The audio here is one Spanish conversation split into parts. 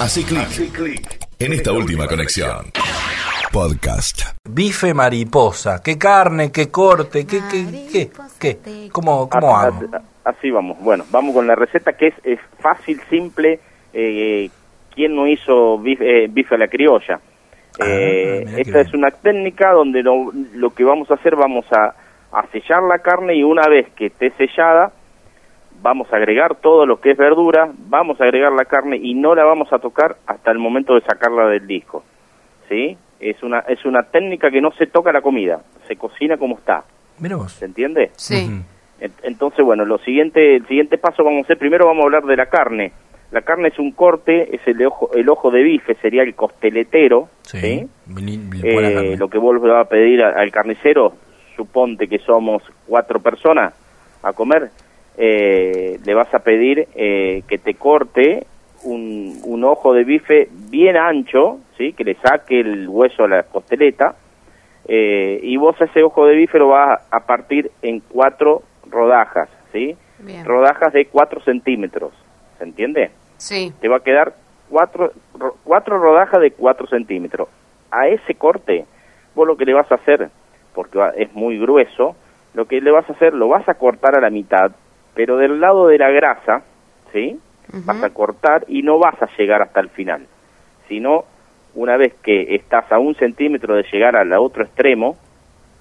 Hace clic en esta última conexión. Podcast. Bife mariposa. ¿Qué carne, qué corte, qué, qué, qué, qué? ¿Cómo, cómo Ah, hago? ah, Así vamos. Bueno, vamos con la receta que es, es fácil, simple. Eh, ¿Quién no hizo bife, eh, bife a la criolla? Ah, Eh, esta es una técnica donde lo, lo que vamos a hacer, vamos a, a sellar la carne y una vez que esté sellada, vamos a agregar todo lo que es verdura, vamos a agregar la carne y no la vamos a tocar hasta el momento de sacarla del disco. ¿Sí? Es una, es una técnica que no se toca la comida, se cocina como está. Mira vos. ¿Se entiende? Sí. Entonces, bueno, lo siguiente, el siguiente paso vamos a hacer, primero vamos a hablar de la carne. La carne es un corte, es el ojo, el ojo de bife, sería el costeletero, Sí. Eh, lo que vos le vas a pedir a- al carnicero, suponte que somos cuatro personas a comer, eh, le vas a pedir eh, que te corte un, un ojo de bife bien ancho, ¿sí? que le saque el hueso a la costeleta, eh, y vos ese ojo de bife lo vas a partir en cuatro rodajas, ¿sí? Bien. Rodajas de cuatro centímetros, ¿se entiende? Sí. te va a quedar cuatro, ro- cuatro rodajas de cuatro centímetros. A ese corte, vos lo que le vas a hacer, porque va- es muy grueso, lo que le vas a hacer, lo vas a cortar a la mitad, pero del lado de la grasa, ¿sí? Vas a cortar y no vas a llegar hasta el final, sino una vez que estás a un centímetro de llegar al otro extremo,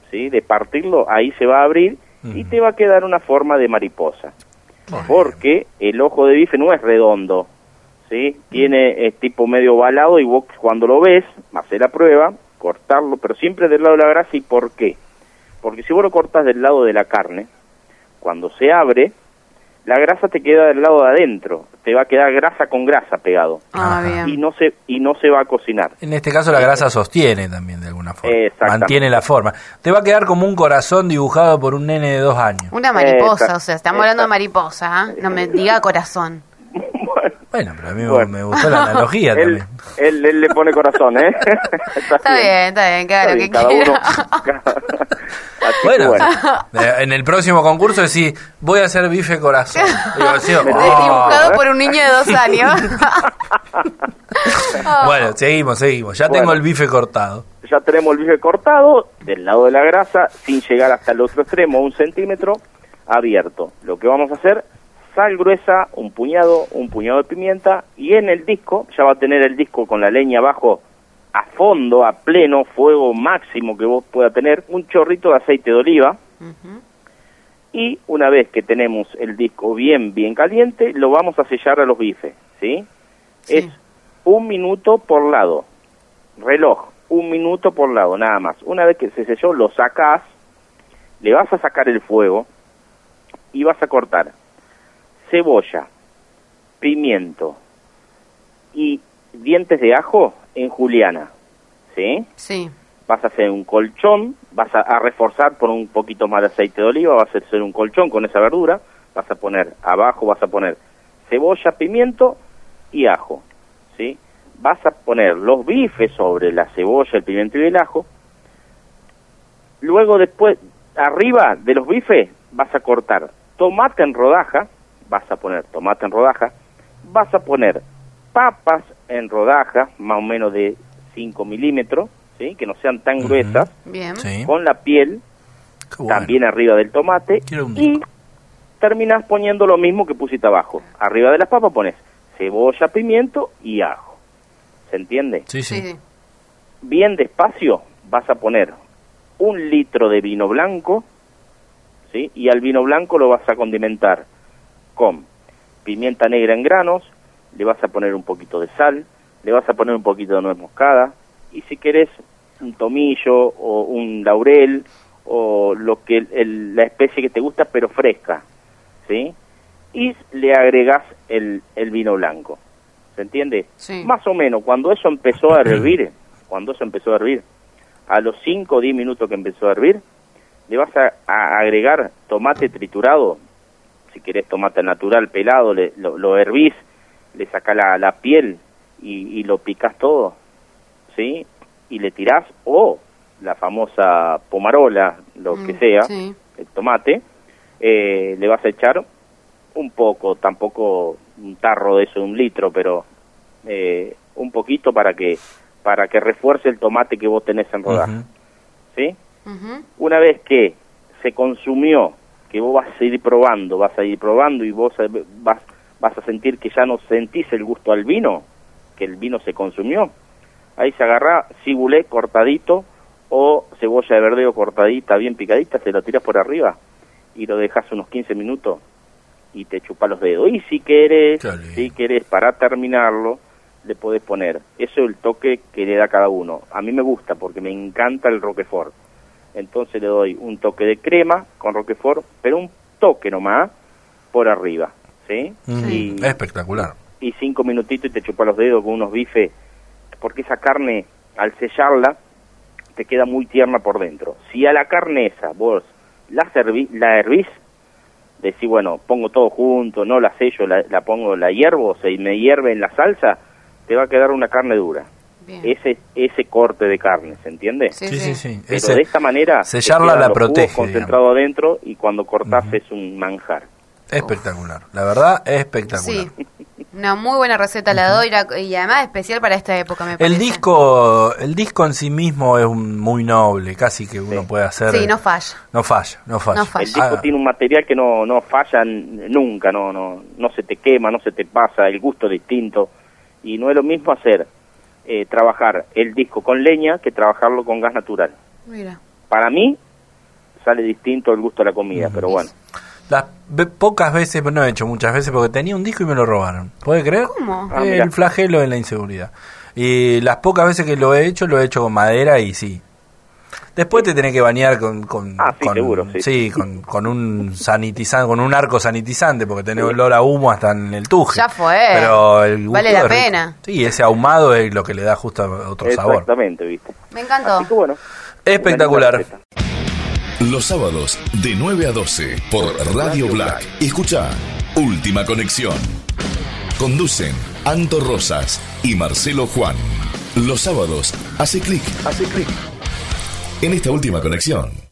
¿sí? De partirlo, ahí se va a abrir y te va a quedar una forma de mariposa Bueno. porque el ojo de bife no es redondo, ¿sí? Tiene es tipo medio ovalado y vos cuando lo ves, hacer la prueba, cortarlo, pero siempre del lado de la grasa. ¿Y por qué? Porque si vos lo cortas del lado de la carne, cuando se abre, la grasa te queda del lado de adentro, te va a quedar grasa con grasa pegado Ah, y no se y no se va a cocinar. En este caso la grasa sostiene también de alguna forma. Mantiene la forma. Te va a quedar como un corazón dibujado por un nene de dos años. Una mariposa, Exacto. o sea, estamos hablando de mariposa, ¿ah? No me diga corazón. Bueno, pero a mí me- Bueno. me gustó la analogía él, también. él, él le pone corazón, ¿eh? Está bien, está bien, claro, Está que bien, cada quiera. uno. Así Bueno, bueno. eh, en el próximo concurso decís, voy a hacer bife corazón. Digo, sí, oh. Dibujado por un niño de dos años. Bueno, seguimos, seguimos. Ya Bueno. tengo el bife cortado. ya tenemos el bife cortado del lado de la grasa sin llegar hasta el otro extremo, un centímetro abierto. Lo que vamos a hacer, sal gruesa, un puñado, un puñado de pimienta y en el disco, ya va a tener el disco con la leña abajo a fondo, a pleno, fuego máximo que vos pueda tener, un chorrito de aceite de oliva y una vez que tenemos el disco bien, bien caliente, lo vamos a sellar a los bifes, ¿sí? Sí. Es un minuto por lado, reloj, un minuto por lado, nada más. Una vez que se selló, lo sacás, le vas a sacar el fuego y vas a cortar cebolla, pimiento y dientes de ajo en juliana, ¿sí? Sí. vas a hacer un colchón, vas a, a reforzar por un poquito más de aceite de oliva, vas a hacer un colchón con esa verdura, vas a poner abajo, vas a poner cebolla, pimiento y ajo, ¿sí? Vas a poner los bifes sobre la cebolla, el pimiento y el ajo. Luego después, arriba de los bifes, vas a cortar tomate en rodaja, vas a poner tomate en rodaja, vas a poner papas en rodaja, más o menos de 5 milímetros, ¿sí? que no sean tan gruesas, Bien. Sí. con la piel bueno. también arriba del tomate y disco. terminas poniendo lo mismo que pusiste abajo. Arriba de las papas pones cebolla, pimiento y ajo. ¿Se entiende? Sí, sí. Sí, sí. Bien despacio vas a poner un litro de vino blanco, ¿sí? Y al vino blanco lo vas a condimentar con pimienta negra en granos, le vas a poner un poquito de sal, le vas a poner un poquito de nuez moscada y si querés un tomillo o un laurel o lo que el- la especie que te gusta pero fresca, ¿sí? Y le agregás el, el vino blanco. ¿Se entiende? Sí. Más o menos, cuando eso empezó a hervir, cuando eso empezó a hervir, a los 5 o 10 minutos que empezó a hervir, le vas a, a agregar tomate triturado, si querés tomate natural pelado, le- lo, lo hervís, le sacás la, la piel y, y lo picás todo, ¿sí? Y le tirás, o la famosa pomarola, lo que Mm, sea, Sí. el tomate, eh, le vas a echar un poco, tampoco un tarro de eso de un litro, pero eh, un poquito para que para que refuerce el tomate que vos tenés en rodaja, Ujú. ¿sí? Ujú. Una vez que se consumió, que vos vas a ir probando, vas a ir probando y vos eh, vas, vas a sentir que ya no sentís el gusto al vino, que el vino se consumió, ahí se agarra cibulé cortadito o cebolla de verdeo cortadita, bien picadita, se lo tiras por arriba y lo dejas unos 15 minutos y te chupa los dedos. Y si querés, si querés para terminarlo, le podés poner. Eso es el toque que le da cada uno. A mí me gusta porque me encanta el Roquefort. Entonces le doy un toque de crema con Roquefort, pero un toque nomás por arriba, ¿sí? Mm, Y, Espectacular. y cinco minutitos y te chupa los dedos con unos bifes, porque esa carne, al sellarla, te queda muy tierna por dentro. Si a la carne esa vos la, serví, la hervís, decís, bueno, pongo todo junto, no la sello, la, la pongo, la hiervo, o se me hierve en la salsa, te va a quedar una carne dura. Bien. Ese ese corte de carne, ¿se entiende? Sí, Sí, sí. Pero Ese- de esta manera sellarla la protege, concentrado adentro y cuando cortás Ujú. es un manjar. Espectacular. La verdad, espectacular. Sí. Una muy buena receta la doy la- y además especial para esta época, me parece. El disco, el disco en sí mismo es un- muy noble, casi que uno Sí. puede hacer. Sí, no falla. No falla, no falla. No falla. El disco Ah, tiene un material que no, no falla nunca, no, no, no se te quema, no se te pasa, el gusto es distinto. Y no es lo mismo hacer, eh, trabajar el disco con leña que trabajarlo con gas natural. Mira. Para mí sale distinto el gusto de la comida, pero bueno. Las ve- pocas veces, no he hecho muchas veces, porque tenía un disco y me lo robaron. ¿Puede creer? ¿Cómo? Ah, el flagelo de la inseguridad. Y las pocas veces que lo he hecho, lo he hecho con madera y sí. Después te tenés que bañar con, con, Ah, sí, con- seguro, sí. con, con un sanitizante, con un arco sanitizante, porque tenés olor a humo hasta en el tuje. Ya fue. Pero el gusto Vale la pena. Sí, ese ahumado es lo que le da justo otro sabor. Exactamente, ¿viste? Me encantó. Así que bueno. Espectacular. Los sábados de 9 a 12 por Radio Black. Escucha Última Conexión. Conducen Anto Rosas y Marcelo Juan. Los sábados hace clic, hace clic. En esta última conexión.